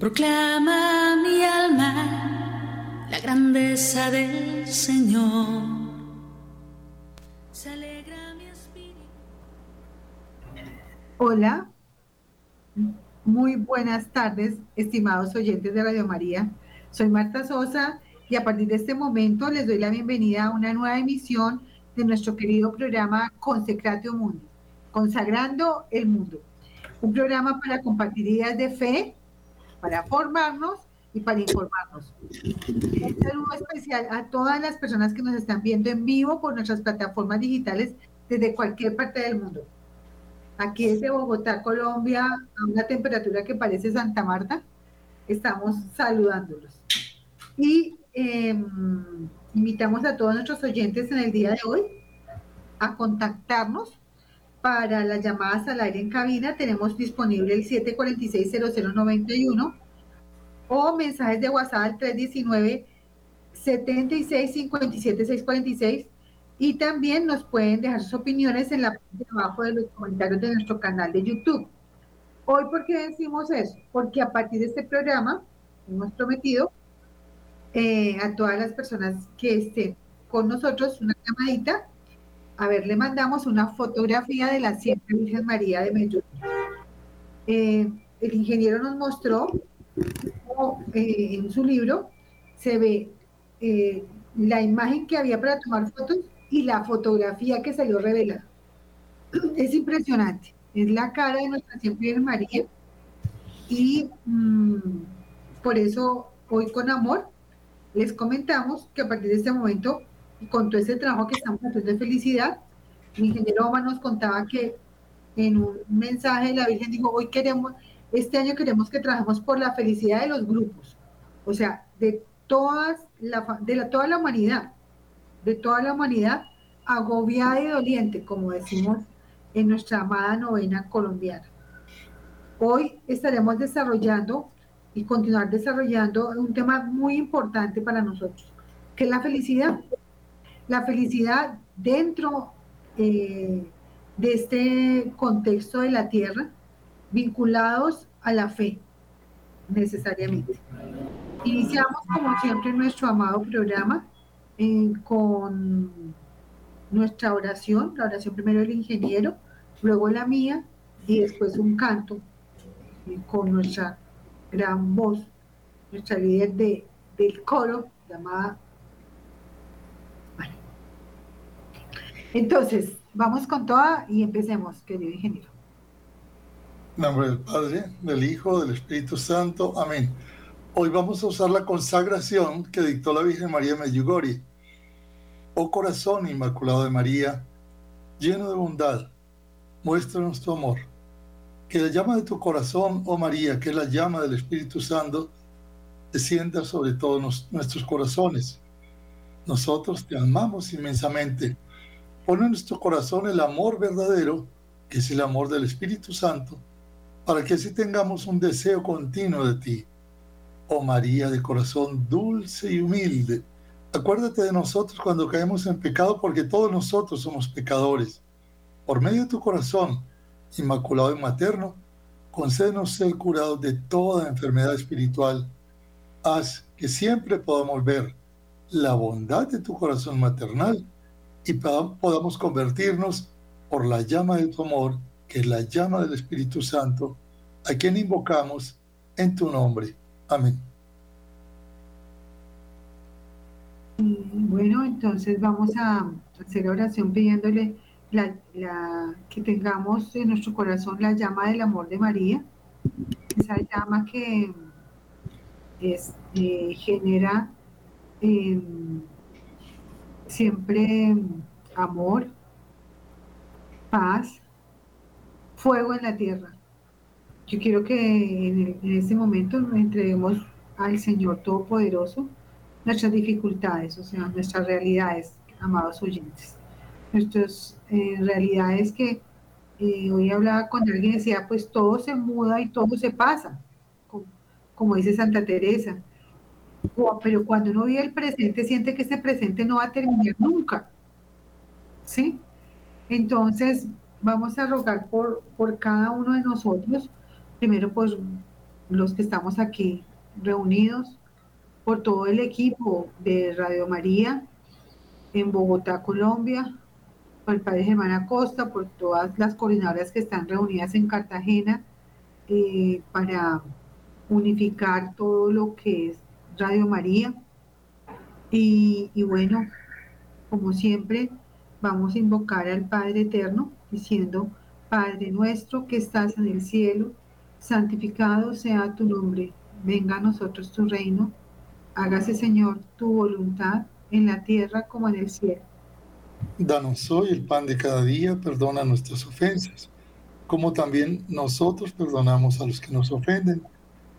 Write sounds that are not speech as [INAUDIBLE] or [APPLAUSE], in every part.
Proclama mi alma la grandeza del Señor. Se alegra mi espíritu. Hola, muy buenas tardes, estimados oyentes de Radio María. Soy Marta Sosa y a partir de este momento les doy la bienvenida a una nueva emisión de nuestro querido programa Consecratio Mundo, Consagrando el Mundo. Un programa para compartir ideas de fe, para formarnos y para informarnos. Un saludo especial a todas las personas que nos están viendo en vivo por nuestras plataformas digitales desde cualquier parte del mundo. Aquí desde Bogotá, Colombia, a una temperatura que parece Santa Marta, estamos saludándolos. Y Em, invitamos a todos nuestros oyentes en el día de hoy a contactarnos para las llamadas al aire en cabina. Tenemos disponible el 746-0091 o mensajes de WhatsApp al 319 7657 646 y también nos pueden dejar sus opiniones en la parte de abajo de los comentarios de nuestro canal de YouTube. Hoy, ¿por qué decimos eso? Porque a partir de este programa hemos prometido eh, a todas las personas que estén con nosotros una llamadita. A ver, le mandamos una fotografía de la siempre Virgen María de Medellín. Eh, el ingeniero nos mostró eh, en su libro se ve la imagen que había para tomar fotos y la fotografía que salió revelada. [CLEARS THROAT] Es impresionante. Es la cara de nuestra siempre Virgen María. Y mm, por eso hoy con amor les comentamos que a partir de este momento, con todo ese trabajo que estamos haciendo de felicidad, el ingeniero Oma nos contaba que en un mensaje la Virgen dijo, hoy queremos, este año queremos que trabajemos por la felicidad de los grupos, o sea, de, todas la, de la, toda la humanidad, de toda la humanidad agobiada y doliente, como decimos en nuestra amada novena colombiana. Hoy estaremos desarrollando y continuar desarrollando un tema muy importante para nosotros, que es la felicidad. La felicidad dentro eh, de este contexto de la tierra, vinculados a la fe, necesariamente. Iniciamos, como siempre, nuestro amado programa eh, con nuestra oración, la oración primero del ingeniero, luego la mía y después un canto eh, con nuestra gran voz, nuestra líder de, del coro, llamada... Bueno. Entonces, vamos con toda y empecemos, querido ingeniero. En nombre del Padre, del Hijo, del Espíritu Santo. Amén. Hoy vamos a usar la consagración que dictó la Virgen María Medjugorje. Oh corazón inmaculado de María, lleno de bondad, muéstranos tu amor que la llama de tu corazón, oh María, que es la llama del Espíritu Santo, descienda sobre todos nuestros corazones. Nosotros te amamos inmensamente. Pon en nuestro corazón el amor verdadero, que es el amor del Espíritu Santo, para que así tengamos un deseo continuo de ti. Oh María de corazón dulce y humilde, acuérdate de nosotros cuando caemos en pecado, porque todos nosotros somos pecadores. Por medio de tu corazón, Inmaculado y Materno, concédenos ser curados de toda enfermedad espiritual. Haz que siempre podamos ver la bondad de tu corazón maternal y podamos convertirnos por la llama de tu amor, que es la llama del Espíritu Santo, a quien invocamos en tu nombre. Amén. Bueno, entonces vamos a hacer oración pidiéndole la, que tengamos en nuestro corazón la llama del amor de María, esa llama que eh, genera em, siempre amor, paz, fuego en la tierra. Yo quiero que en, este momento nos entreguemos al Señor Todopoderoso nuestras dificultades, o sea, nuestras realidades, amados oyentes nuestras eh, realidades que eh, hoy hablaba con alguien decía, pues todo se muda y todo se pasa, como, dice Santa Teresa. Pero cuando uno vive el presente, siente que ese presente no va a terminar nunca. ¿Sí? Entonces, vamos a rogar por, por cada uno de nosotros, primero pues los que estamos aquí reunidos, por todo el equipo de Radio María en Bogotá, Colombia, por el padre Germán Acosta, por todas las coordinadoras que están reunidas en Cartagena eh, para unificar todo lo que es Radio María. Y, bueno, como siempre, vamos a invocar al Padre Eterno diciendo, Padre nuestro que estás en el cielo, santificado sea tu nombre, venga a nosotros tu reino, hágase Señor tu voluntad en la tierra como en el cielo. Danos hoy el pan de cada día, perdona nuestras ofensas, como también nosotros perdonamos a los que nos ofenden.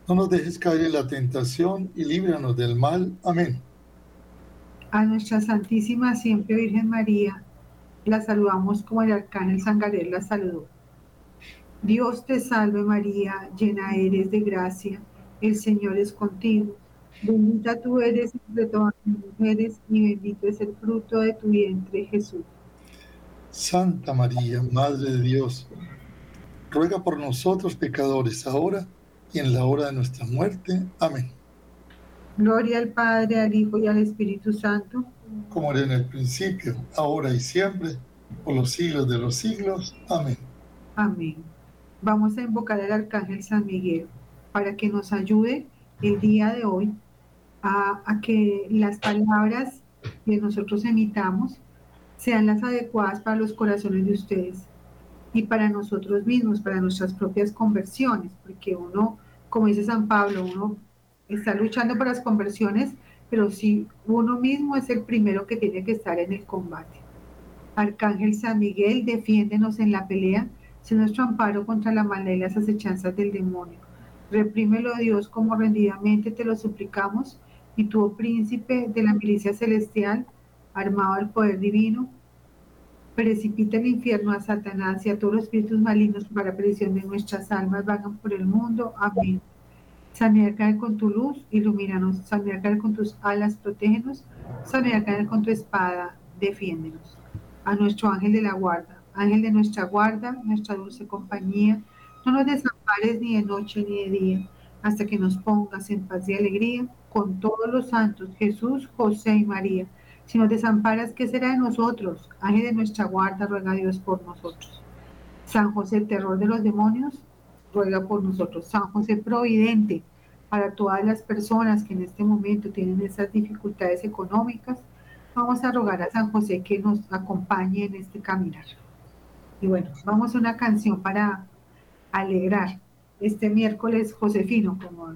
No nos dejes caer en la tentación y líbranos del mal. Amén. A nuestra Santísima Siempre Virgen María, la saludamos como el arcángel San Gabriel la saludó. Dios te salve María, llena eres de gracia, el Señor es contigo. Bendita tú eres entre todas las mujeres y bendito es el fruto de tu vientre, Jesús. Santa María, Madre de Dios, ruega por nosotros pecadores ahora y en la hora de nuestra muerte. Amén. Gloria al Padre, al Hijo y al Espíritu Santo. Como era en el principio, ahora y siempre, por los siglos de los siglos. Amén. Amén. Vamos a invocar al Arcángel San Miguel para que nos ayude el día de hoy a, que las palabras que nosotros emitamos sean las adecuadas para los corazones de ustedes y para nosotros mismos, para nuestras propias conversiones, porque uno, como dice San Pablo, uno está luchando por las conversiones, pero si uno mismo es el primero que tiene que estar en el combate. Arcángel San Miguel, defiéndenos en la pelea, sé nuestro amparo contra la maldad y las acechanzas del demonio. Reprímelo, Dios, como rendidamente te lo suplicamos y tu oh príncipe de la milicia celestial, armado al poder divino, precipita el infierno a Satanás y a todos los espíritus malignos para perdición de nuestras almas, vagan por el mundo. Amén. San Miguel, con tu luz, ilumínanos. San Miguel, con tus alas, protégenos. San Miguel, con tu espada, defiéndenos. A nuestro ángel de la guarda, ángel de nuestra guarda, nuestra dulce compañía, no nos desampares ni de noche ni de día, hasta que nos pongas en paz y alegría con todos los santos, Jesús, José y María. Si nos desamparas, ¿qué será de nosotros? Ángel de nuestra guarda, ruega Dios por nosotros. San José, terror de los demonios, ruega por nosotros. San José, providente para todas las personas que en este momento tienen esas dificultades económicas, vamos a rogar a San José que nos acompañe en este caminar. Y bueno, vamos a una canción para alegrar este miércoles Josefino, como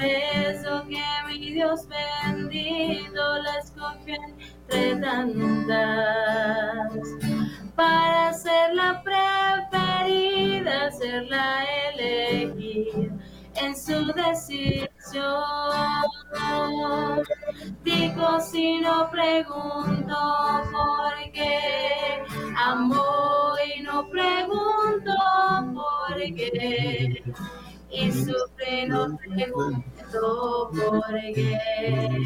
eso que mi Dios bendito la escogió entre tantas. Para ser la preferida, ser la elegida en su decisión. Digo si no pregunto por qué, amo y no pregunto por qué y sufre no pregunto por qué.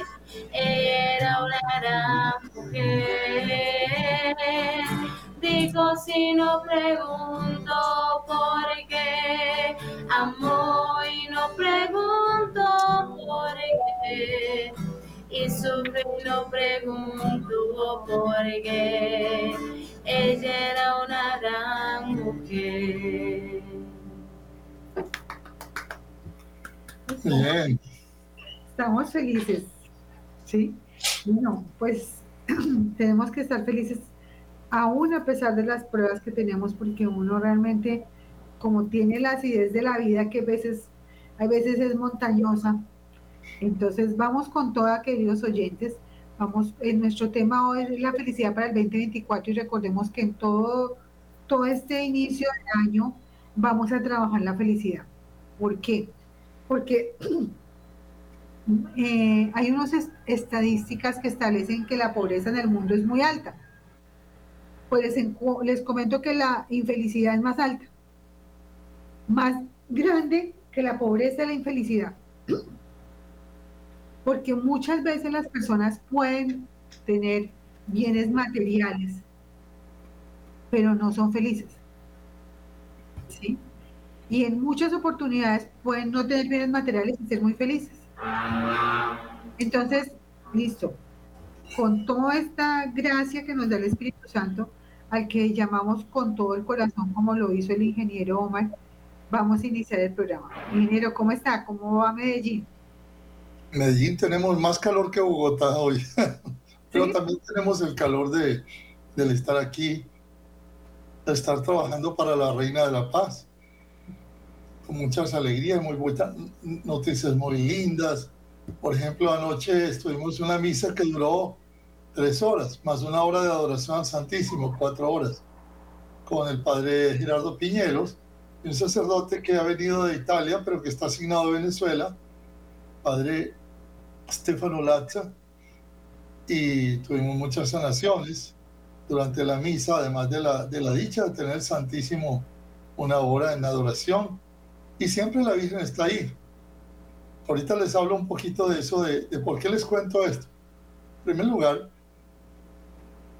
Ella era una mujer. Dijo si no pregunto por qué. Amo y no pregunto por qué. Y sufre no pregunto por qué. Ella era una Bien. Estamos felices, ¿sí? Bueno, pues [CLEARS THROAT] tenemos que estar felices aún a pesar de las pruebas que tenemos, porque uno realmente, como tiene la acidez de la vida, que a veces, a veces es montañosa, entonces vamos con toda, queridos oyentes, vamos, en nuestro tema hoy es la felicidad para el 2024 y recordemos que en todo todo este inicio del año vamos a trabajar la felicidad. ¿Por qué? Porque [CLEARS THROAT] eh, hay unas estadísticas que establecen que la pobreza en el mundo es muy alta. Pues les, les comento que la infelicidad es más alta, más grande que la pobreza y la infelicidad. [CLEARS THROAT] Porque muchas veces las personas pueden tener bienes materiales, pero no son felices. ¿Sí? Y en muchas oportunidades pueden no tener bienes materiales y ser muy felices. Entonces, listo. Con toda esta gracia que nos da el Espíritu Santo, al que llamamos con todo el corazón, como lo hizo el ingeniero Omar, vamos a iniciar el programa. Ingeniero, ¿cómo está? ¿Cómo va Medellín? Medellín tenemos más calor que Bogotá hoy, [LAUGHS] pero también tenemos el calor de, del estar aquí, de estar trabajando para la Reina de la Paz con muchas alegrías, muy buenas noticias muy lindas. Por ejemplo, anoche estuvimos en una misa que duró tres horas, más una hora de adoración al Santísimo, cuatro horas, con el padre Gerardo Piñeros, un sacerdote que ha venido de Italia, pero que está asignado a Venezuela, padre Stefano Lazza, y tuvimos muchas sanaciones durante la misa, además de la, de la dicha de tener el Santísimo una hora en adoración y siempre la Virgen está ahí. Ahorita les hablo un poquito de eso, de, por qué les cuento esto. En primer lugar,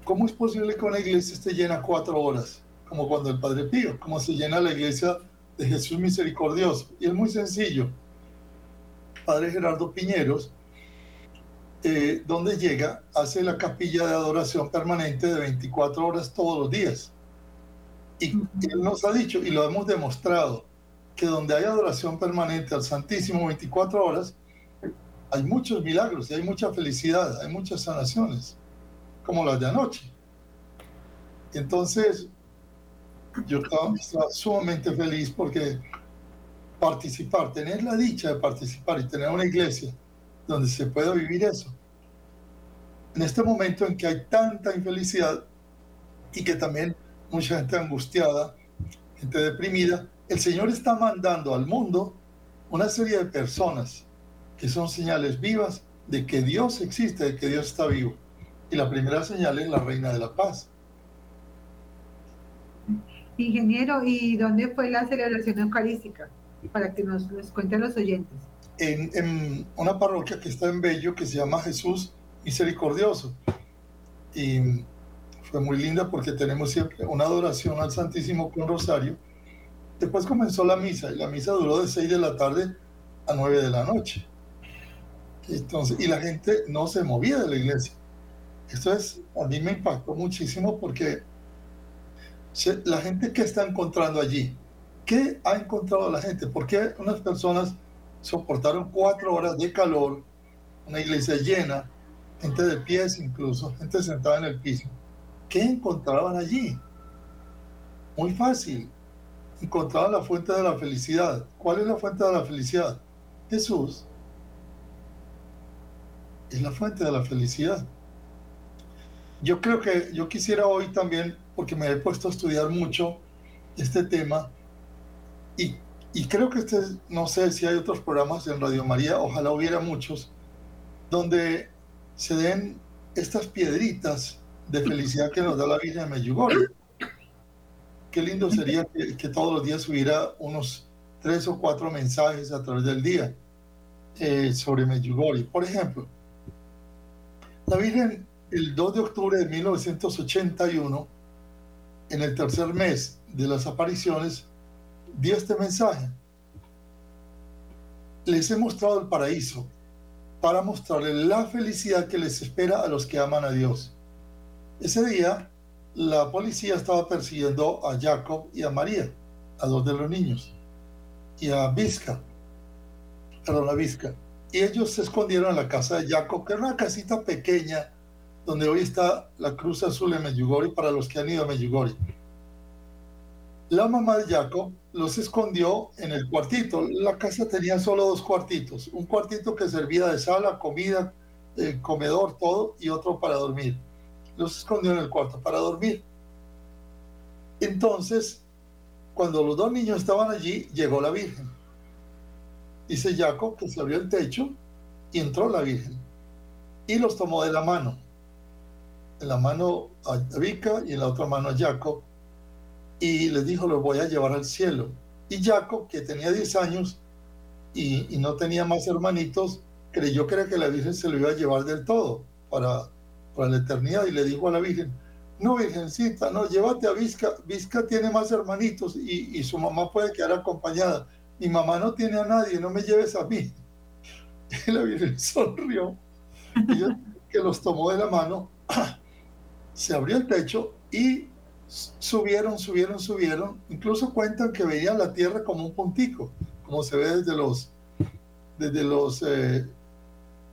¿cómo es posible que una iglesia esté llena cuatro horas? Como cuando el Padre Pío, como se llena la iglesia de Jesús Misericordioso. Y es muy sencillo. Padre Gerardo Piñeros, eh, donde llega, hace la capilla de adoración permanente de 24 horas todos los días. Y él nos ha dicho, y lo hemos demostrado, que donde hay adoración permanente al Santísimo 24 horas, hay muchos milagros y hay mucha felicidad, hay muchas sanaciones, como las de anoche. Entonces, yo estaba, sumamente feliz porque participar, tener la dicha de participar y tener una iglesia donde se pueda vivir eso. En este momento en que hay tanta infelicidad y que también mucha gente angustiada, gente deprimida, el Señor está mandando al mundo una serie de personas que son señales vivas de que Dios existe, de que Dios está vivo. Y la primera señal es la Reina de la Paz. Ingeniero, ¿y dónde fue la celebración eucarística? Para que nos, nos cuenten los oyentes. En, en, una parroquia que está en Bello, que se llama Jesús Misericordioso. Y fue muy linda porque tenemos siempre una adoración al Santísimo con Rosario Después comenzó la misa y la misa duró de 6 de la tarde a 9 de la noche. Entonces, y la gente no se movía de la iglesia. Esto es, a mí me impactó muchísimo porque la gente que está encontrando allí, ¿qué ha encontrado la gente? ¿Por qué unas personas soportaron cuatro horas de calor, una iglesia llena, gente de pies incluso, gente sentada en el piso? ¿Qué encontraban allí? Muy fácil, encontraban la fuente de la felicidad. ¿Cuál es la fuente de la felicidad? Jesús es la fuente de la felicidad. Yo creo que yo quisiera hoy también, porque me he puesto a estudiar mucho este tema, y, y creo que este, no sé si hay otros programas en Radio María, ojalá hubiera muchos, donde se den estas piedritas de felicidad que nos da la Virgen de Medjugorje qué lindo sería que, todos los días hubiera unos tres o cuatro mensajes a través del día eh, sobre Medjugorje. Por ejemplo, la Virgen el 2 de octubre de 1981, en el tercer mes de las apariciones, dio este mensaje. Les he mostrado el paraíso para mostrarles la felicidad que les espera a los que aman a Dios. Ese día la policía estaba persiguiendo a Jacob y a María, a dos de los niños, y a Vizca, perdón, a Vizca. Y ellos se escondieron en la casa de Jacob, que era una casita pequeña, donde hoy está la Cruz Azul en Medjugorje para los que han ido a Medjugorje. La mamá de Jacob los escondió en el cuartito. La casa tenía solo dos cuartitos. Un cuartito que servía de sala, comida, eh, comedor, todo, y otro para dormir los escondió en el cuarto para dormir. Entonces, cuando los dos niños estaban allí, llegó la Virgen. Dice Jacob que se abrió el techo y entró la Virgen. Y los tomó de la mano. En la mano a Vika y en la otra mano a Jacob. Y les dijo, los voy a llevar al cielo. Y Jacob, que tenía 10 años y, y no tenía más hermanitos, creyó que era que la Virgen se lo iba a llevar del todo para, para la eternidad y le dijo a la Virgen, no, Virgencita, no, llévate a Vizca, Vizca tiene más hermanitos y, y, su mamá puede quedar acompañada. Mi mamá no tiene a nadie, no me lleves a mí. [LAUGHS] Y la Virgen sonrió, y que los tomó de la mano, [CLEARS THROAT] se abrió el techo y subieron, subieron, subieron. Incluso cuentan que veían la tierra como un puntico, como se ve desde los, desde los eh,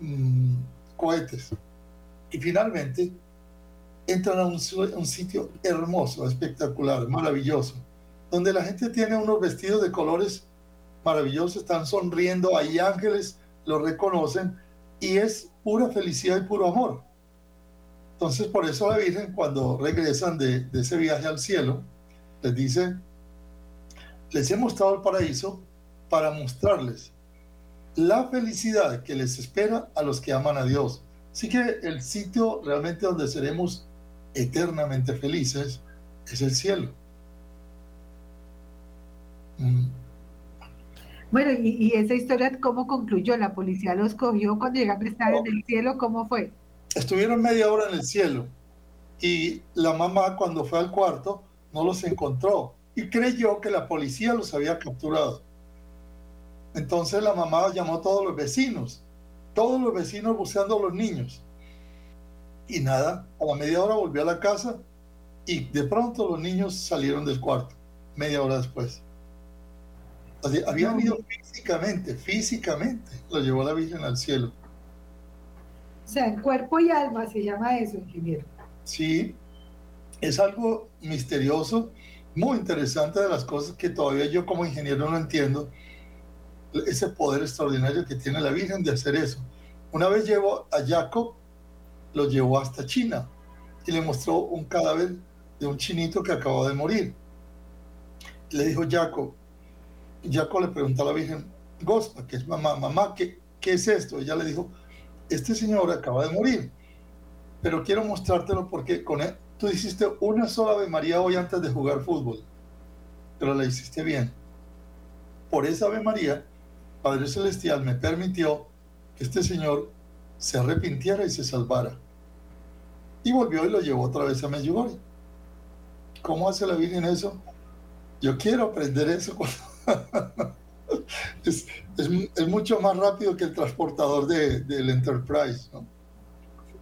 mm, cohetes. Y finalmente entran a un, sitio hermoso, espectacular, maravilloso, donde la gente tiene unos vestidos de colores maravillosos, están sonriendo, hay ángeles, lo reconocen y es pura felicidad y puro amor. Entonces, por eso la Virgen, cuando regresan de, de ese viaje al cielo, les dice, les he mostrado el paraíso para mostrarles la felicidad que les espera a los que aman a Dios. Así que el sitio realmente donde seremos eternamente felices es el cielo. Mm. Bueno, y, y, esa historia, ¿cómo concluyó? ¿La policía los cogió cuando llegaron a estar en el cielo? ¿Cómo fue? Estuvieron media hora en el cielo y la mamá cuando fue al cuarto no los encontró y creyó que la policía los había capturado. Entonces la mamá llamó a todos los vecinos, todos los vecinos buscando a los niños. Y nada, a la media hora volvió a la casa y de pronto los niños salieron del cuarto, media hora después. Habían ido físicamente, físicamente, lo llevó la Virgen al cielo. O sea, en cuerpo y alma se llama eso, ingeniero. Sí, es algo misterioso, muy interesante de las cosas que todavía yo como ingeniero no entiendo, ese poder extraordinario que tiene la Virgen de hacer eso. Una vez llevó a Jacob, lo llevó hasta China y le mostró un cadáver de un chinito que acababa de morir. Le dijo Jacob, Jacob le preguntó a la Virgen, Gospa, que es mamá, mamá, ¿qué, ¿qué es esto? Ella le dijo, este señor acaba de morir, pero quiero mostrártelo porque con él, tú hiciste una sola Ave María hoy antes de jugar fútbol, pero la hiciste bien. Por esa Ave María, Padre Celestial me permitió que este señor se arrepintiera y se salvara. Y volvió y lo llevó otra vez a Medjugorje. ¿Cómo hace la Virgen eso? Yo quiero aprender eso. [LAUGHS] es, es, mucho más rápido que el transportador de, del Enterprise. ¿no?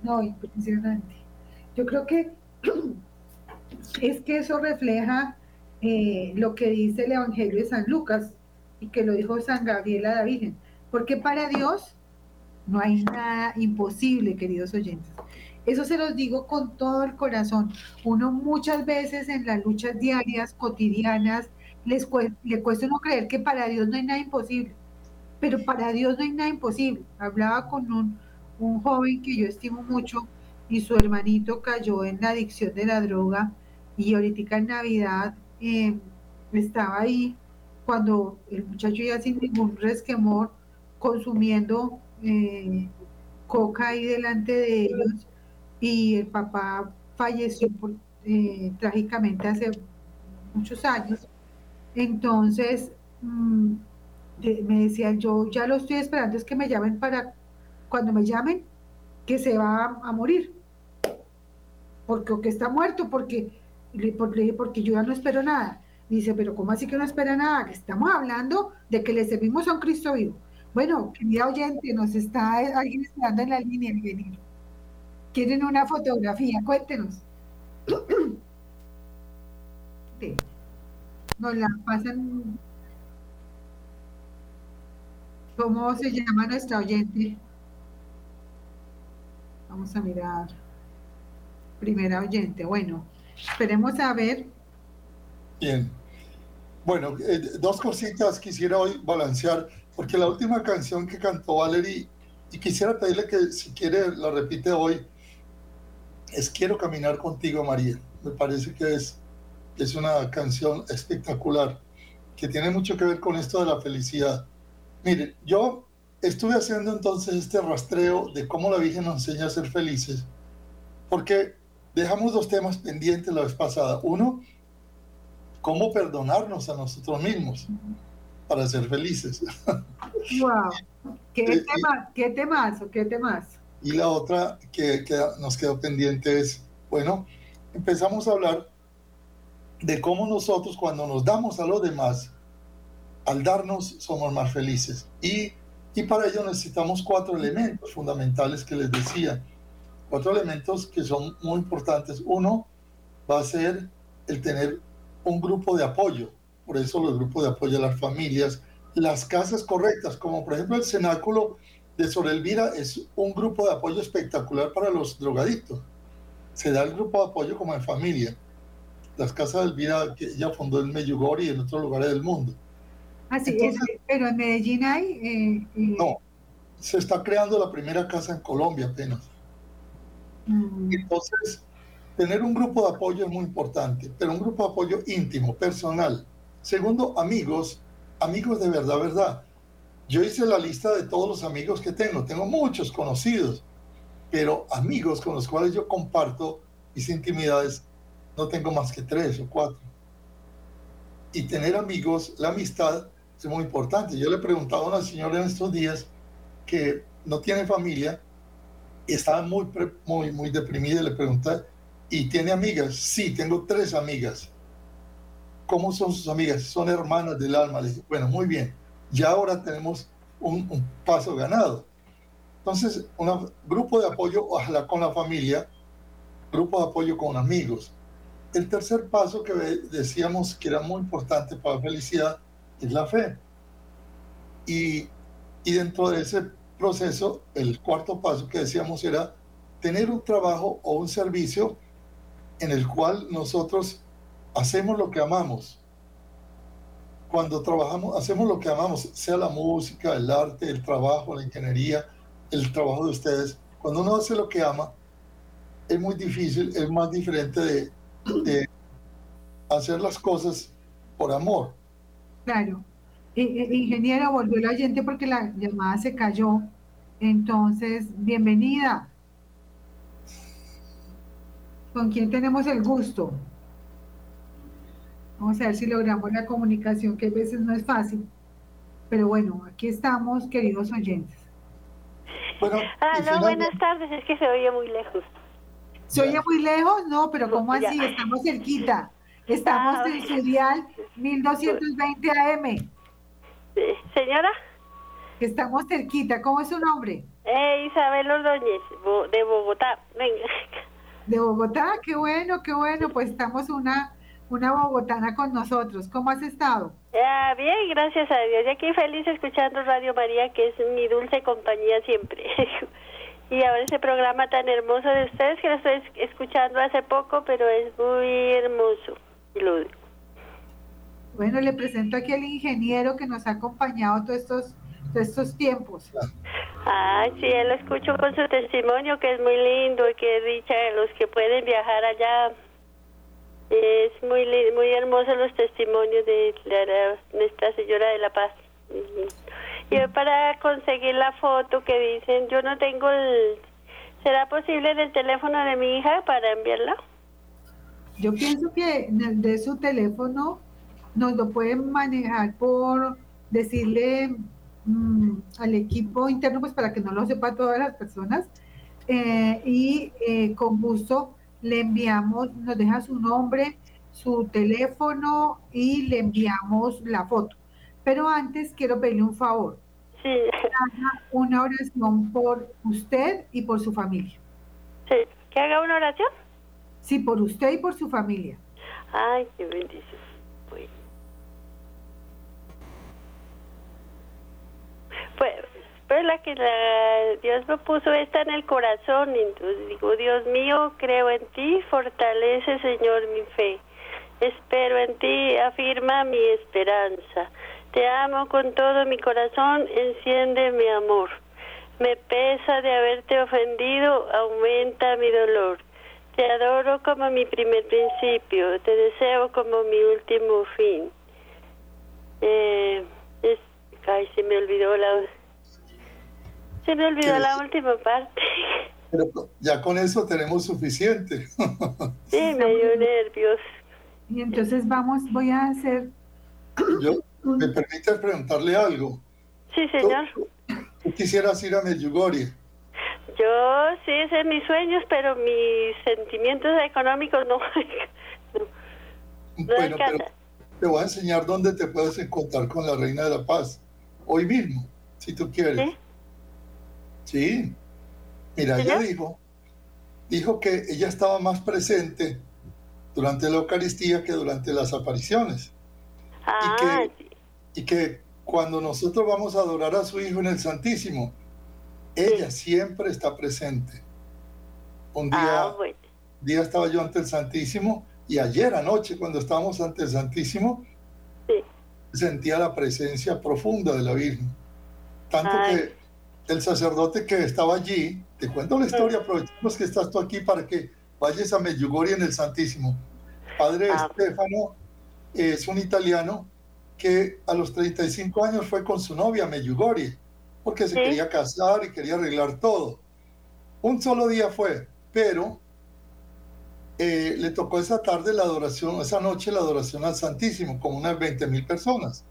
no, impresionante. Yo creo que [CLEARS THROAT] es que eso refleja eh, lo que dice el Evangelio de San Lucas y que lo dijo San Gabriel a la Virgen. Porque para Dios no hay nada imposible, queridos oyentes. Eso se los digo con todo el corazón. Uno muchas veces en las luchas diarias, cotidianas, les le cuesta no creer que para Dios no hay nada imposible. Pero para Dios no hay nada imposible. Hablaba con un, un joven que yo estimo mucho y su hermanito cayó en la adicción de la droga y ahorita en Navidad eh, estaba ahí cuando el muchacho ya sin ningún resquemor consumiendo eh, coca ahí delante de ellos y el papá falleció eh, trágicamente hace muchos años entonces, mmm, me decían, yo ya lo estoy esperando, es que me llamen para, cuando me llamen, que se va a, a morir. Porque, o que está muerto, porque, porque, porque yo ya no espero nada. Dice, pero ¿cómo así que no espera nada? Que estamos hablando de que le servimos a un Cristo vivo. Bueno, querida oyente, nos está alguien esperando en la línea, ingeniero. ¿Quieren una fotografía? Cuéntenos. [CLEARS THROAT] nos la pasan. ¿Cómo se llama nuestra oyente? Vamos a mirar. Primera oyente. Bueno, esperemos a ver. Bien. Bueno, eh, dos cositas quisiera hoy balancear, porque la última canción que cantó Valerie, y quisiera pedirle que si quiere la repite hoy, es Quiero caminar contigo, María. Me parece que es es una canción espectacular que tiene mucho que ver con esto de la felicidad. Mire, yo estuve haciendo entonces este rastreo de cómo la Virgen nos enseña a ser felices, porque dejamos dos temas pendientes la vez pasada. Uno, cómo perdonarnos a nosotros mismos para ser felices. [LAUGHS] ¡Wow! ¿Qué, tema, ¿Qué temazo? ¿Qué temas? Y la otra que, que nos quedó pendiente es, bueno, empezamos a hablar de cómo nosotros cuando nos damos a los demás, al darnos somos más felices. Y, y para ello necesitamos cuatro elementos fundamentales que les decía. Cuatro elementos que son muy importantes. Uno va a ser el tener un grupo de apoyo. Por eso los grupos de apoyo a las familias, las casas correctas, como por ejemplo el cenáculo de Sor Elvira, es un grupo de apoyo espectacular para los drogadictos. Se da el grupo de apoyo como en familia. Las casas de Elvira que ella fundó en Medjugorje y en otros lugares del mundo. Así es, pero en Medellín hay... Eh, eh, No, se está creando la primera casa en Colombia apenas. mm, Entonces, tener un grupo de apoyo es muy importante, pero un grupo de apoyo íntimo, personal. Segundo, amigos, amigos de verdad, verdad. Yo hice la lista de todos los amigos que tengo, tengo muchos conocidos, pero amigos con los cuales yo comparto mis intimidades, no tengo más que tres o cuatro. Y tener amigos, la amistad es muy importante. Yo le preguntaba a una señora en estos días que no tiene familia y estaba muy, muy, muy deprimida y le pregunté, ¿y tiene amigas? Sí, tengo tres amigas. ¿Cómo son sus amigas? Son hermanas del alma. Le dije, bueno, muy bien. Ya ahora tenemos un, paso ganado. Entonces, un grupo de apoyo, ojalá con la familia, grupo de apoyo con amigos. El tercer paso que decíamos que era muy importante para la felicidad es la fe. Y, y dentro de ese proceso, el cuarto paso que decíamos era tener un trabajo o un servicio en el cual nosotros hacemos lo que amamos. Cuando trabajamos, hacemos lo que amamos, sea la música, el arte, el trabajo, la ingeniería, el trabajo de ustedes. Cuando uno hace lo que ama, es muy difícil, es más diferente de, hacer las cosas por amor. claro. Eh, eh, ingeniero, volvió el oyente porque la llamada se cayó. Entonces, bienvenida. ¿Con quién tenemos el gusto? Vamos a ver si logramos la comunicación, que a veces no es fácil. Pero bueno, aquí estamos, queridos oyentes. Bueno, Ah, no, buenas tardes, es que se oye muy lejos. ¿Se oye muy lejos? No, pero ¿cómo Ya. así? Estamos cerquita. Estamos Ah, en su dial 1220 AM. Señora, Estamos cerquita. ¿Cómo es su nombre? eh, Isabel Ordóñez, de Bogotá. Venga. De Bogotá. Qué bueno, qué bueno. Pues estamos una, una bogotana con nosotros. ¿Cómo has estado? Ah, bien, gracias a Dios. Y aquí feliz escuchando Radio María, que es mi dulce compañía siempre. [LAUGHS] y ahora ese programa tan hermoso de ustedes, que lo estoy es- escuchando hace poco, pero es muy hermoso. Bueno, le presento aquí al ingeniero que nos ha acompañado todos estos, todos estos tiempos. Ay, sí, él lo escucho con su testimonio, que es muy lindo y que dicha de los que pueden viajar allá. Es muy muy hermoso los testimonios de la- Nuestra Señora de la Paz. Ujú. Y hoy para conseguir la foto que dicen, yo no tengo el... ¿Será posible en el teléfono de mi hija para enviarla? Yo pienso que de de su teléfono nos lo pueden manejar por decirle mm, al equipo interno, pues para que no lo sepa todas las personas, eh, y eh, con gusto le enviamos, nos deja su nombre, su teléfono y le enviamos la foto. Pero antes quiero pedirle un favor, Sí, haga una oración por usted y por su familia. sí. ¿Que haga una oración? Sí, por usted y por su familia. Ay, qué bendición. Bueno. Pues, pues la que la, Dios me puso esta en el corazón, entonces digo, Dios mío, creo en ti, fortalece, Señor, mi fe. Espero en ti, afirma mi esperanza. Te amo con todo mi corazón, enciende mi amor. Me pesa de haberte ofendido, aumenta mi dolor. Te adoro como mi primer principio, te deseo como mi último fin. Eh, ay, se me olvidó la... Se me olvidó la última parte. [LAUGHS] Pero ya con eso tenemos suficiente. Sí, me dio nervios. Y entonces vamos, voy a hacer... Yo, ¿Me permite preguntarle algo? Sí, señor. ¿Tú quisieras ir a Medjugorje? Yo sí, ese es mis sueños, pero mis sentimientos económicos no. [LAUGHS] no, bueno, pero te voy a enseñar dónde te puedes encontrar con la Reina de la Paz. Hoy mismo, si tú quieres. Sí. sí. Mira, ella dijo, dijo que ella estaba más presente durante la Eucaristía que durante las apariciones. Ah, y, que, y que cuando nosotros vamos a adorar a su Hijo en el Santísimo, ella siempre está presente. Un día, ah, bueno. día estaba yo ante el Santísimo y ayer anoche cuando estábamos ante el Santísimo, sí. Sentía la presencia profunda de la Virgen. Tanto Ay. que el sacerdote que estaba allí, te cuento la historia, aprovechemos que estás tú aquí para que vayas a Medjugorje en el Santísimo. Padre Ah. Estefano es un italiano que a los 35 años fue con su novia a Medjugorje, porque se Sí. quería casar y quería arreglar todo. Un solo día fue, pero eh, le tocó esa tarde la adoración, esa noche la adoración al Santísimo, como unas 20 mil personas.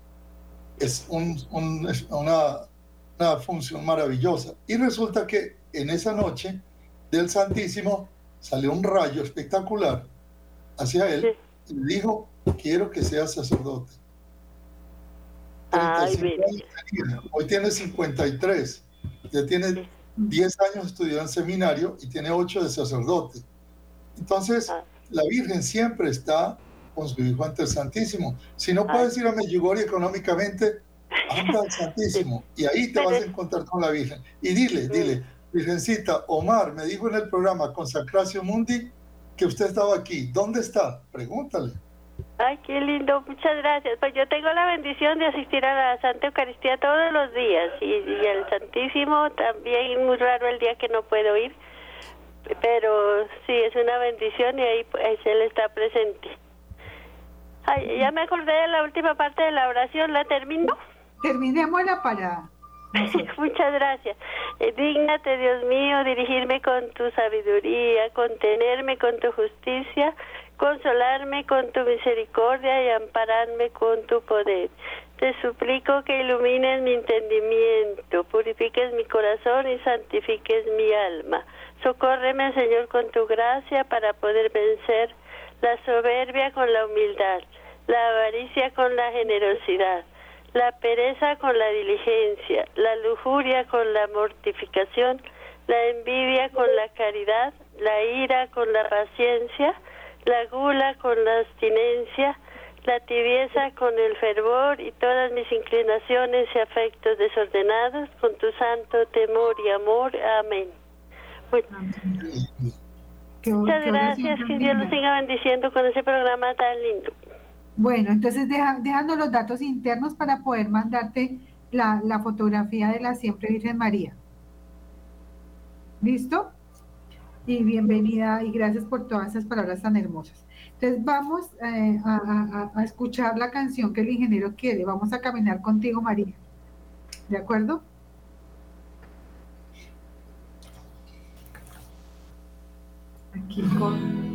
Es un- un- es una, una función maravillosa. Y resulta que en esa noche del Santísimo salió un rayo espectacular hacia él y le dijo, quiero que seas sacerdote. Ay, 35 años hoy tiene 53, ya tiene 10 años estudió en seminario y tiene 8 de sacerdote. Entonces, Ah. la Virgen siempre está con su Hijo ante el Santísimo. Si no puedes ir a Medjugorje económicamente, anda al [LAUGHS] Santísimo y ahí te vas a encontrar con la Virgen. Y dile, dile, Virgencita, Omar me dijo en el programa Consacratio Mundi que usted estaba aquí. ¿Dónde está? Pregúntale. Ay, qué lindo, muchas gracias. Pues yo tengo la bendición de asistir a la Santa Eucaristía todos los días y, y al Santísimo también, muy raro el día que no puedo ir, pero sí, es una bendición y ahí pues, Él está presente. Ay, ya me acordé de la última parte de la oración, ¿la termino? Terminémosla para... [LAUGHS] Muchas gracias. Eh, dígnate, Dios mío, dirigirme con tu sabiduría, contenerme con tu justicia, consolarme con tu misericordia y ampararme con tu poder. Te suplico que ilumines mi entendimiento, purifiques mi corazón y santifiques mi alma. Socórreme, Señor, con tu gracia para poder vencer la soberbia con la humildad, la avaricia con la generosidad la pereza con la diligencia, la lujuria con la mortificación, la envidia con la caridad, la ira con la paciencia, la gula con la abstinencia, la tibieza con el fervor y todas mis inclinaciones y afectos desordenados con tu santo temor y amor. Amén. Muchas gracias, que Dios los siga bendiciendo con ese programa tan lindo. Bueno, entonces deja, dejando los datos internos para poder mandarte la, la fotografía de la Siempre Virgen María. ¿Listo? Y bienvenida y gracias por todas esas palabras tan hermosas. Entonces vamos eh, a, a- escuchar la canción que el ingeniero quiere. Vamos a caminar contigo, María. ¿De acuerdo? Aquí con...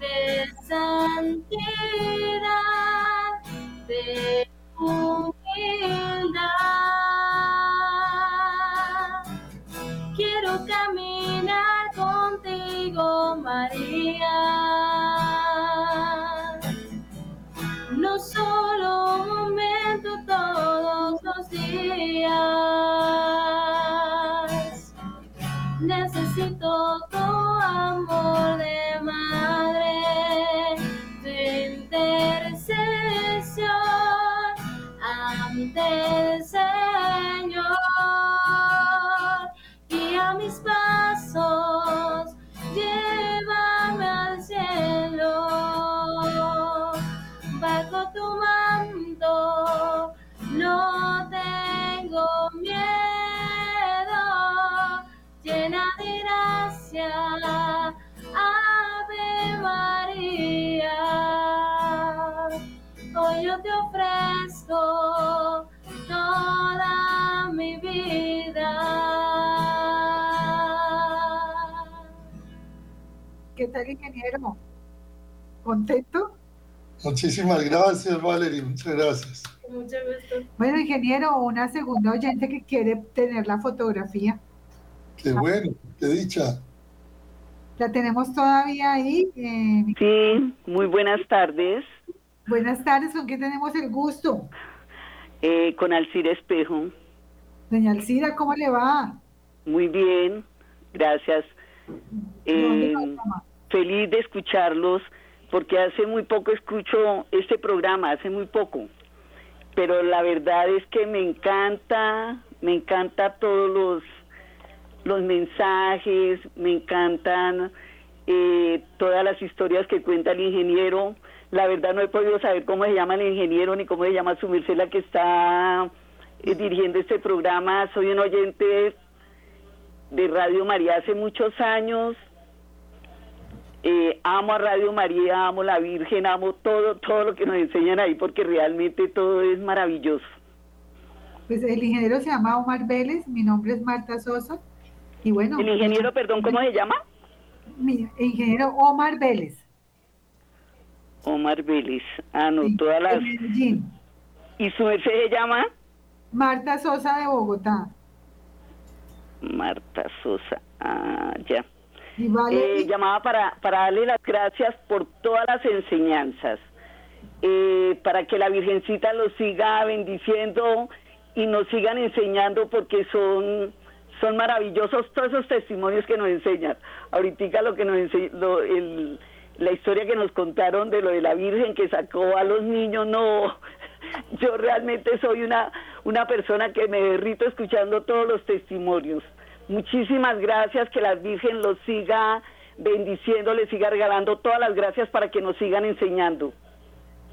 de santidad, de ¿Qué tal, ingeniero? ¿Contento? Muchísimas gracias, Valerie. Muchas gracias. Mucho gusto. Bueno, ingeniero, una segunda oyente que quiere tener la fotografía. Qué bueno, qué dicha. La tenemos todavía ahí. eh, Sí, muy buenas tardes. buenas tardes, ¿con quién tenemos el gusto? Eh, con Alcira Espejo. Doña Alcira, ¿cómo le va? Muy bien, gracias. ¿De dónde Eh? Feliz de escucharlos porque hace muy poco escucho este programa, hace muy poco. Pero la verdad es que me encanta, me encanta todos los, los mensajes, me encantan eh, todas las historias que cuenta el ingeniero. La verdad no he podido saber cómo se llama el ingeniero ni cómo se llama su merced que está eh, dirigiendo este programa. Soy un oyente de Radio María hace muchos años. Eh, amo a Radio María, amo la Virgen, amo todo, todo lo que nos enseñan ahí porque realmente todo es maravilloso. Pues el ingeniero se llama Omar Vélez, mi nombre es Marta Sosa. Y bueno, El ingeniero, perdón, ¿cómo se llama? mi ingeniero Omar Vélez. Omar Vélez. Ah, no, sí, todas las... de Medellín. ¿Y su merced se llama? Marta Sosa de Bogotá. Marta Sosa. Ah, ya. Vale, Eh, llamaba para, para darle las gracias por todas las enseñanzas, eh, para que la Virgencita los siga bendiciendo y nos sigan enseñando porque son, son maravillosos todos esos testimonios que nos enseñan. Ahorita lo que nos ense- lo- el- la historia que nos contaron de lo de la Virgen que sacó a los niños, no, [LAUGHS] yo realmente soy una, una persona que me derrito escuchando todos los testimonios. Muchísimas gracias, que la Virgen los siga bendiciendo, les siga regalando todas las gracias para que nos sigan enseñando.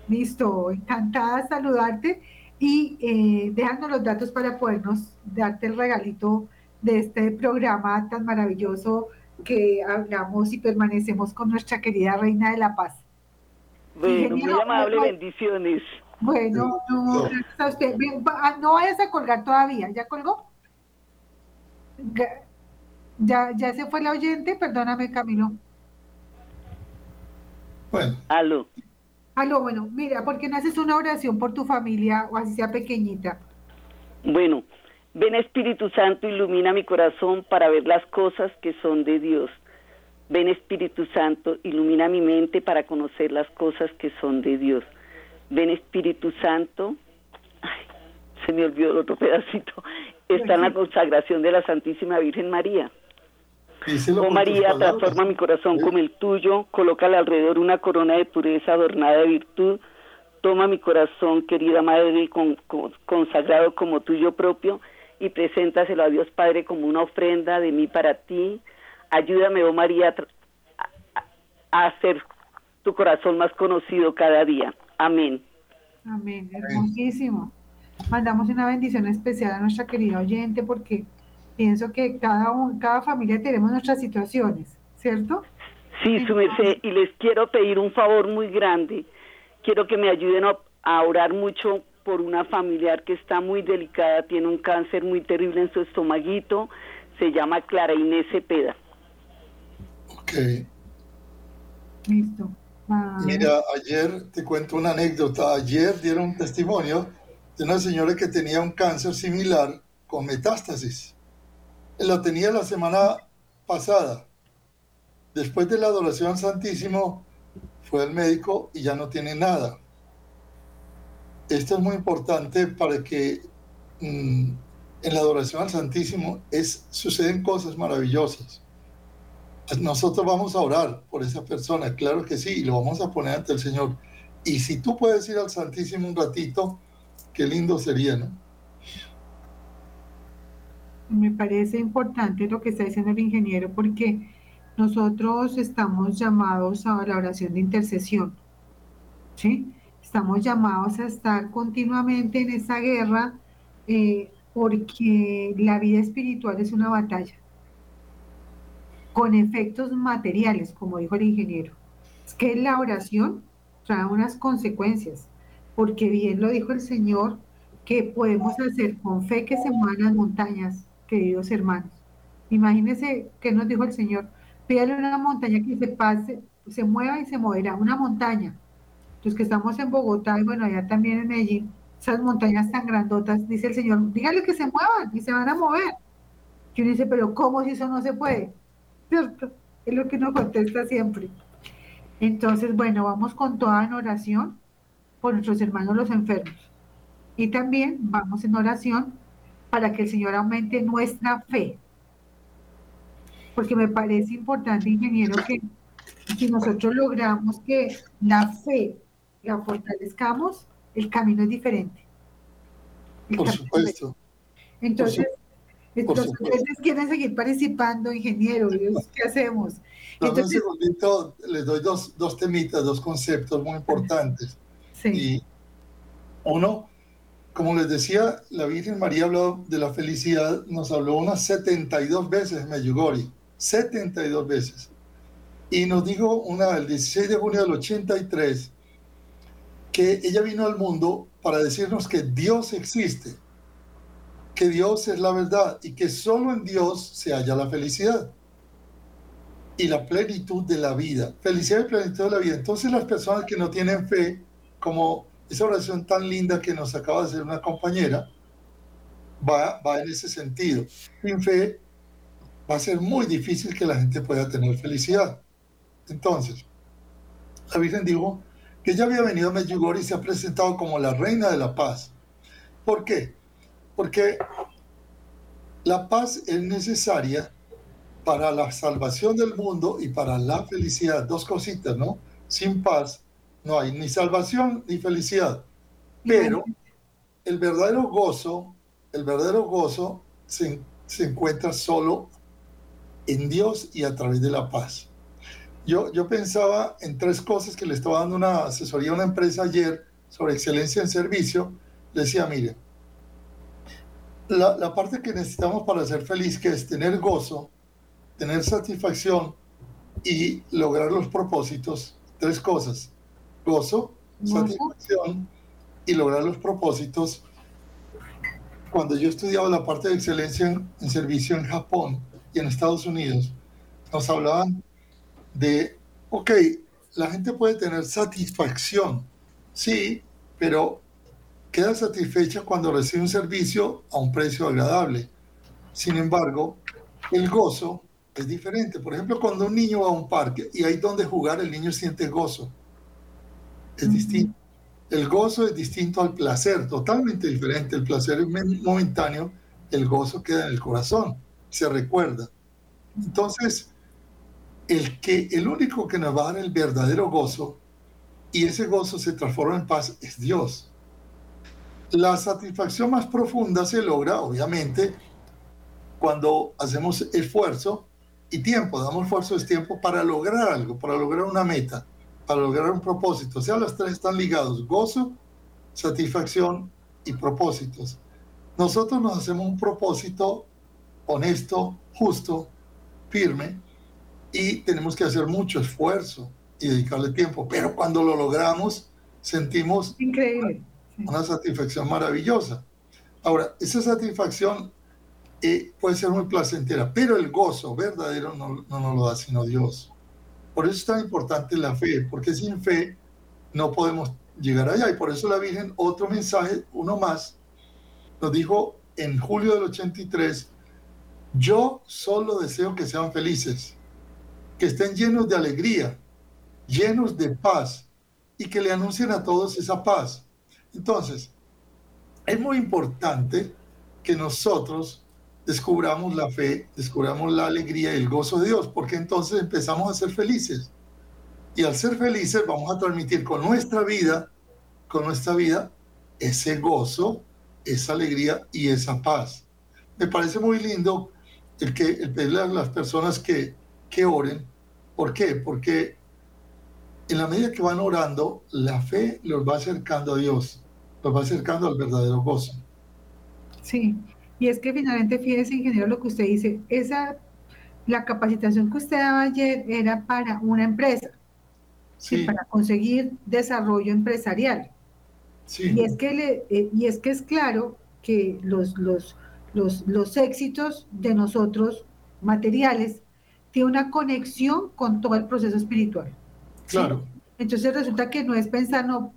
listo, encantada de saludarte y eh, dejando los datos para podernos darte el regalito de este programa tan maravilloso que hablamos y permanecemos con nuestra querida Reina de la Paz. Bueno, muy amable, no, bendiciones. Bueno, no, gracias a usted. Bien, ah, no vayas a colgar todavía. ¿Ya colgó? Ya, ya se fue la oyente, perdóname, Camilo. Bueno, Aló. Aló, bueno, mira, ¿por qué no haces una oración por tu familia o así sea pequeñita? Bueno, ven Espíritu Santo, ilumina mi corazón para ver las cosas que son de Dios. Ven Espíritu Santo, ilumina mi mente para conocer las cosas que son de Dios. Ven Espíritu Santo. Ay, se me olvidó el otro pedacito. Está en la consagración de la Santísima Virgen María. Oh María, transforma mi corazón Sí. como el tuyo, colócale alrededor una corona de pureza adornada de virtud. Toma mi corazón, querida Madre, con- con- consagrado como tuyo propio, y preséntaselo a Dios Padre como una ofrenda de mí para ti. Ayúdame, oh María, a hacer tu corazón más conocido cada día. Amén. Amén, hermosísimo. Mandamos una bendición especial a nuestra querida oyente porque pienso que cada, un- cada familia tenemos nuestras situaciones, ¿cierto? Sí, su merced, y les quiero pedir un favor muy grande. Quiero que me ayuden a, a orar mucho por una familiar que está muy delicada, tiene un cáncer muy terrible en su estomaguito, se llama Clara Inés Cepeda. Ok. Listo. Ah, Mira, ayer te cuento una anécdota. Ayer dieron un testimonio de una señora que tenía un cáncer similar con metástasis. La tenía la semana pasada. Después de la adoración Santísimo, fue al médico y ya no tiene nada. Esto es muy importante para que mm, en la adoración al Santísimo es, suceden cosas maravillosas. Nosotros vamos a orar por esa persona, claro que sí, y lo vamos a poner ante el Señor. Y si tú puedes ir al Santísimo un ratito, qué lindo sería, ¿no? Me parece importante lo que está diciendo el ingeniero porque nosotros estamos llamados a la oración de intercesión, ¿sí? Estamos llamados a estar continuamente en esa guerra eh, porque la vida espiritual es una batalla con efectos materiales, como dijo el ingeniero. Es que la oración trae unas consecuencias, porque bien lo dijo el Señor, que podemos hacer con fe que se muevan las montañas, queridos hermanos. Imagínense que nos dijo el Señor, pídale una montaña que se pase, se mueva y se moverá, una montaña. Los que estamos en Bogotá y bueno, allá también en Medellín, esas montañas tan grandotas, dice el Señor, dígale que se muevan y se van a mover. Y uno dice, pero ¿cómo si eso no se puede? ¿Cierto? Es lo que nos contesta siempre. Entonces, bueno, vamos con toda en oración por nuestros hermanos los enfermos. Y también vamos en oración para que el Señor aumente nuestra fe. Porque me parece importante, ingeniero, que si nosotros logramos que la fe la fortalezcamos, el camino es diferente. Por supuesto. Entonces, entonces quieren seguir participando, ingeniero, ¿qué hacemos? Entonces, un segundito, les doy dos, dos temitas, dos conceptos muy importantes. Y uno, como les decía, la Virgen María habló de la felicidad, nos habló unas 72 veces en Medjugorje, 72 veces. Y nos dijo una, el 16 de junio del 83, que ella vino al mundo para decirnos que Dios existe, que Dios es la verdad y que solo en Dios se halla la felicidad y la plenitud de la vida. Felicidad y plenitud de la vida. Entonces las personas que no tienen fe, como esa oración tan linda que nos acaba de hacer una compañera, va, va en ese sentido. Sin fe va a ser muy difícil que la gente pueda tener felicidad. Entonces, la Virgen dijo que ella había venido a Medjugorje y se ha presentado como la reina de la paz. ¿Por qué? Porque la paz es necesaria para la salvación del mundo y para la felicidad. Dos cositas, ¿no? Sin paz no hay ni salvación ni felicidad. Pero el verdadero gozo, el verdadero gozo se, se encuentra solo en Dios y a través de la paz. Yo, yo pensaba en tres cosas que le estaba dando una asesoría a una empresa ayer sobre excelencia en servicio. Le decía, mire, la, la parte que necesitamos para ser feliz, que es tener gozo, tener satisfacción y lograr los propósitos, tres cosas gozo, satisfacción y lograr los propósitos. Cuando yo estudiaba la parte de excelencia en, servicio en Japón y en Estados Unidos, nos hablaban de, ok, la gente puede tener satisfacción, sí, pero queda satisfecha cuando recibe un servicio a un precio agradable. Sin embargo, el gozo es diferente. Por ejemplo, cuando un niño va a un parque y hay donde jugar, el niño siente gozo El gozo es distinto al placer, totalmente diferente. El placer es momentáneo, el gozo queda en el corazón, se recuerda. Entonces, el, que, el único que nos va a dar el verdadero gozo y ese gozo se transforma en paz es Dios. La satisfacción más profunda se logra, obviamente, cuando hacemos esfuerzo y tiempo, damos esfuerzo es tiempo para lograr algo, para lograr una meta para lograr un propósito. O sea, los tres están ligados, gozo, satisfacción y propósitos. Nosotros nos hacemos un propósito honesto, justo, firme, y tenemos que hacer mucho esfuerzo y dedicarle tiempo, pero cuando lo logramos, sentimos Increíble. una satisfacción maravillosa. Ahora, esa satisfacción eh, puede ser muy placentera, pero el gozo verdadero no, no nos lo da sino Dios. Por eso es tan importante la fe, porque sin fe no podemos llegar allá. Y por eso la Virgen, otro mensaje, uno más, nos dijo en julio del 83, yo solo deseo que sean felices, que estén llenos de alegría, llenos de paz y que le anuncien a todos esa paz. Entonces, es muy importante que nosotros descubramos la fe, descubramos la alegría y el gozo de Dios, porque entonces empezamos a ser felices. Y al ser felices vamos a transmitir con nuestra vida, con nuestra vida, ese gozo, esa alegría y esa paz. me parece muy lindo el que el pedirle a las personas que, que oren. ¿Por qué? Porque en la medida que van orando, la fe los va acercando a Dios, los va acercando al verdadero gozo. Sí, y es que finalmente, fíjese, ingeniero, lo que usted dice, esa, la capacitación que usted daba ayer era para una empresa, sí. para conseguir desarrollo empresarial. Sí. Y, es que le, eh, y es que es claro que los, los, los, los éxitos de nosotros materiales tienen una conexión con todo el proceso espiritual. Claro. Entonces resulta que no es pensar, no,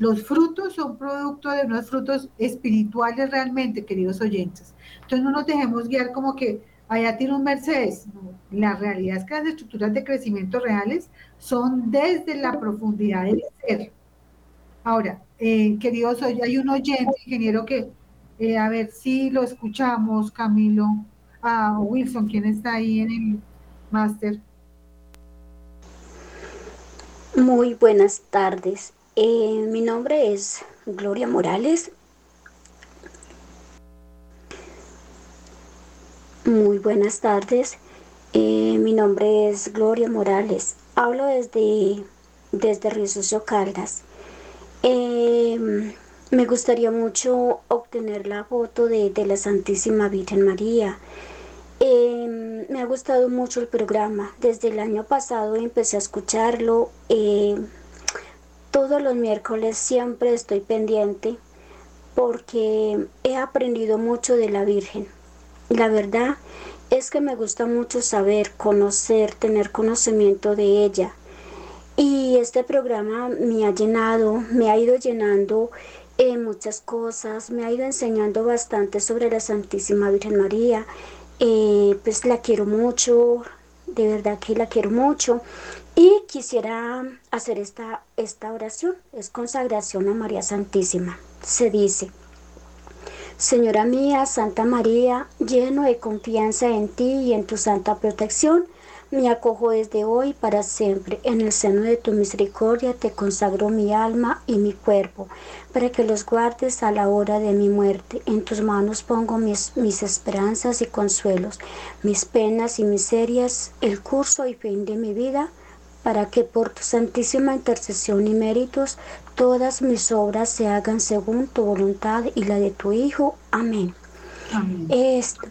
los frutos son producto de unos frutos espirituales realmente, queridos oyentes. Entonces no nos dejemos guiar como que allá tiene un Mercedes. la realidad es que las estructuras de crecimiento reales son desde la profundidad del ser. Ahora, eh, queridos, hay un oyente, ingeniero, que, eh, a ver si lo escuchamos, Camilo, a Wilson, quien está ahí en el máster. Muy buenas tardes. Eh, mi nombre es Gloria Morales. Muy buenas tardes. Eh, mi nombre es Gloria Morales. Hablo desde, desde Río Caldas. Eh, me gustaría mucho obtener la foto de, la Santísima Virgen María. me ha gustado mucho el programa. Desde el año pasado empecé a escucharlo todos los miércoles siempre estoy pendiente porque he aprendido mucho de la Virgen. La verdad es que me gusta mucho saber, conocer, tener conocimiento de ella. Y este programa me ha llenado, me ha ido llenando en eh, muchas cosas, me ha ido enseñando bastante sobre la Santísima Virgen María. Eh, pues la quiero mucho, de verdad que la quiero mucho. Y quisiera hacer esta, esta oración, es consagración a María Santísima. Se dice, Señora mía, Santa María, lleno de confianza en ti y en tu santa protección, me acojo desde hoy para siempre. En el seno de tu misericordia te consagro mi alma y mi cuerpo, para que los guardes a la hora de mi muerte. En tus manos pongo mis, mis esperanzas y consuelos, mis penas y miserias, el curso y fin de mi vida para que por tu santísima intercesión y méritos todas mis obras se hagan según tu voluntad y la de tu Hijo. Amén.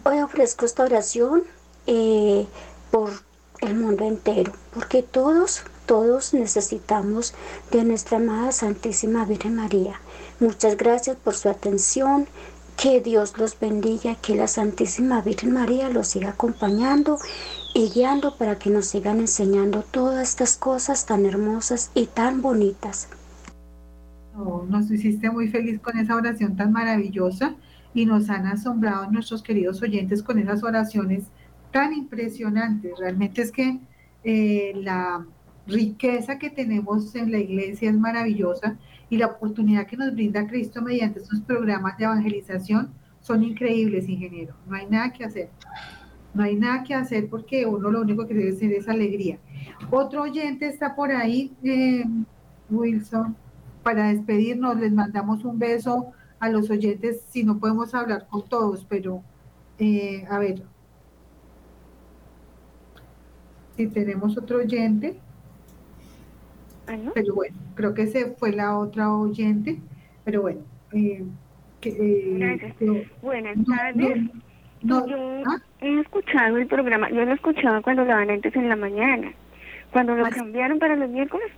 hoy ofrezco esta oración eh, por el mundo entero, porque todos, todos necesitamos de nuestra amada Santísima Virgen María. Muchas gracias por su atención. Que Dios los bendiga, que la Santísima Virgen María los siga acompañando y guiando para que nos sigan enseñando todas estas cosas tan hermosas y tan bonitas. nos hiciste muy feliz con esa oración tan maravillosa y nos han asombrado nuestros queridos oyentes con esas oraciones tan impresionantes. Realmente es que eh, la riqueza que tenemos en la iglesia es maravillosa y la oportunidad que nos brinda Cristo mediante estos programas de evangelización son increíbles, ingeniero. No hay nada que hacer. No hay nada que hacer porque uno lo único que debe ser es alegría. Otro oyente está por ahí, eh, Wilson. Para despedirnos, les mandamos un beso a los oyentes, si no podemos hablar con todos, pero eh, a ver. Si tenemos otro oyente. Pero bueno, creo que se fue la otra oyente, pero bueno. Eh, Buenas tardes. No, yo ¿ah? he escuchado el programa, yo lo escuchaba cuando lo daban antes en la mañana. Cuando lo cambiaron para los miércoles,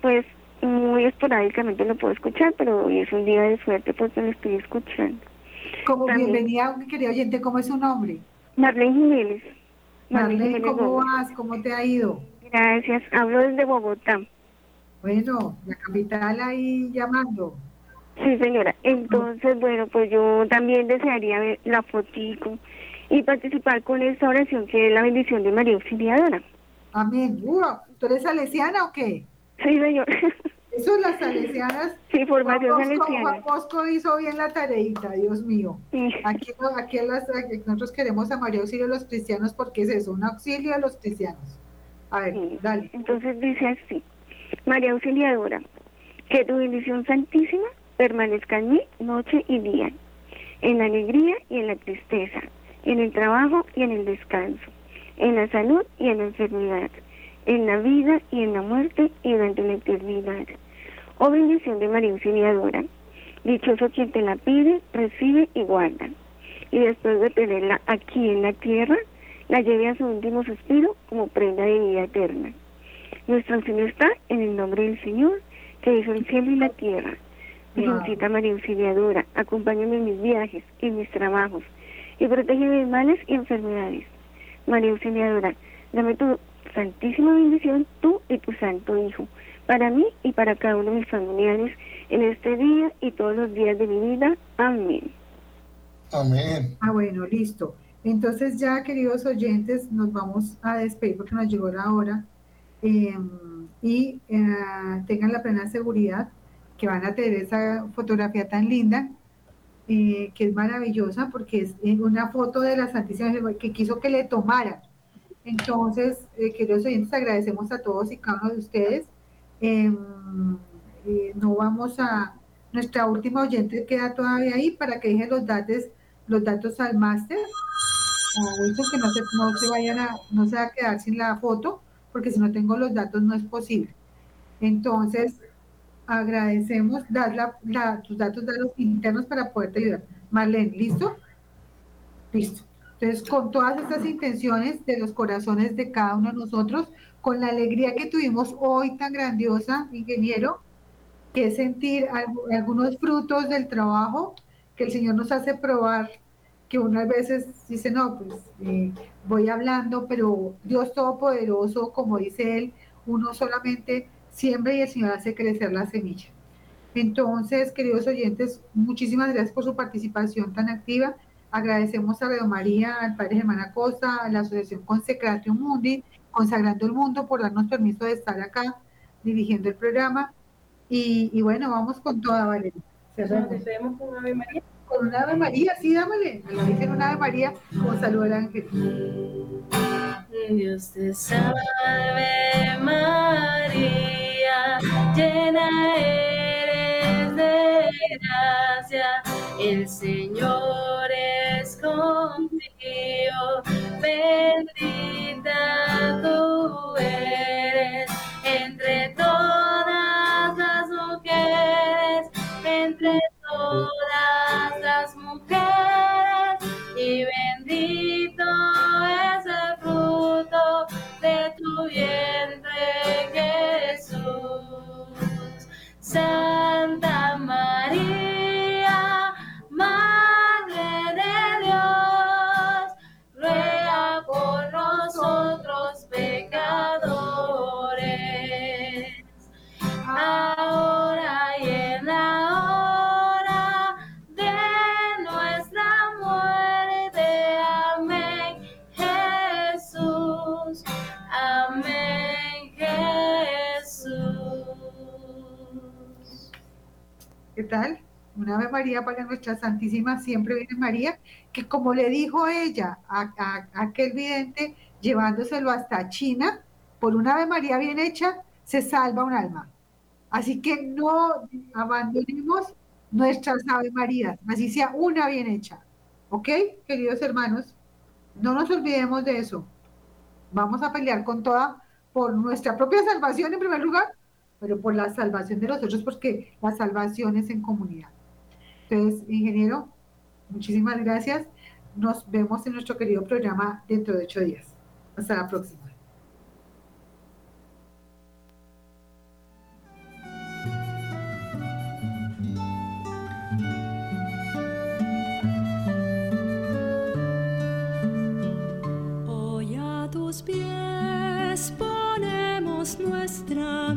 pues muy esporádicamente lo puedo escuchar, pero hoy es un día de suerte porque lo estoy escuchando. Como bienvenida, mi querido oyente, ¿cómo es su nombre? Marlene Jiménez. Marlene, ¿cómo vas? ¿Cómo te ha ido? Gracias, hablo desde Bogotá. Bueno, la capital ahí llamando. Sí, señora. Entonces, bueno, pues yo también desearía ver la fotico y participar con esta oración que es la bendición de María Auxiliadora. Amén. ¿Tú eres salesiana o qué? Sí, señor. Eso las salesianas. Sí, formación salesiana. Juan Bosco hizo bien la tareita, Dios mío. Aquí, aquí, nosotros queremos a María Auxilio de los cristianos porque es eso, un auxilio a los cristianos. A ver, dale. Entonces dice así, María Auxiliadora, que tu bendición santísima permanezca en mí noche y día, en la alegría y en la tristeza, en el trabajo y en el descanso, en la salud y en la enfermedad, en la vida y en la muerte y durante la eternidad. Oh bendición de María Auxiliadora, dichoso quien te la pide, recibe y guarda. Y después de tenerla aquí en la tierra, la lleve a su último suspiro como prenda de vida eterna. Nuestro Señor está en el nombre del Señor, que hizo el cielo y la tierra. Virgencita María Auxiliadora, acompáñame en mis viajes y en mis trabajos y protégeme de males y enfermedades. María Auxiliadora, dame tu santísima bendición, tú y tu santo Hijo, para mí y para cada uno de mis familiares en este día y todos los días de mi vida. Amén. Amén. Ah, bueno, listo. Entonces ya, queridos oyentes, nos vamos a despedir porque nos llegó la hora em, y eh, tengan la plena seguridad que van a tener esa fotografía tan linda, eh, que es maravillosa porque es una foto de la Santísima que quiso que le tomaran. Entonces, eh, queridos oyentes, agradecemos a todos y cada uno de ustedes. Em, no vamos a, nuestra última oyente queda todavía ahí para que deje los datos, los datos al máster que no se, no se vayan a, no se va a quedar sin la foto, porque si no tengo los datos no es posible. Entonces, agradecemos dar la, tus datos de los internos para poderte ayudar. Marlene, ¿listo? Listo. Entonces, con todas estas intenciones de los corazones de cada uno de nosotros, con la alegría que tuvimos hoy tan grandiosa, ingeniero, que es sentir algunos frutos del trabajo que el Señor nos hace probar que unas veces dice, no, pues eh, voy hablando, pero Dios Todopoderoso, como dice él, uno solamente siembra y el Señor hace crecer la semilla. Entonces, queridos oyentes, muchísimas gracias por su participación tan activa. Agradecemos a Radio María, al Padre Germán Acosta, a la Asociación Consecratio Mundi, Consagrando el Mundo, por darnos permiso de estar acá dirigiendo el programa. Y, bueno, vamos con toda, Valeria. Nos con Ave María con una Ave María, sí, dámale, a la Virgen una Ave María, como saludo al ángel. Dios te salve María, llena eres de gracia, el Señor es contigo, bendita tú eres entre todas Santa Para nuestra Santísima Siempre viene María, que como le dijo ella a, aquel vidente, llevándoselo hasta China, por una Ave María bien hecha, se salva un alma. Así que no abandonemos nuestras Ave Marías, así sea una bien hecha. ¿Ok, queridos hermanos? No nos olvidemos de eso. Vamos a pelear con toda, por nuestra propia salvación en primer lugar, pero por la salvación de los otros, porque la salvación es en comunidad. Entonces, ingeniero, muchísimas gracias. Nos vemos en nuestro querido programa dentro de ocho días. Hasta la próxima. Hoy a tus pies ponemos nuestra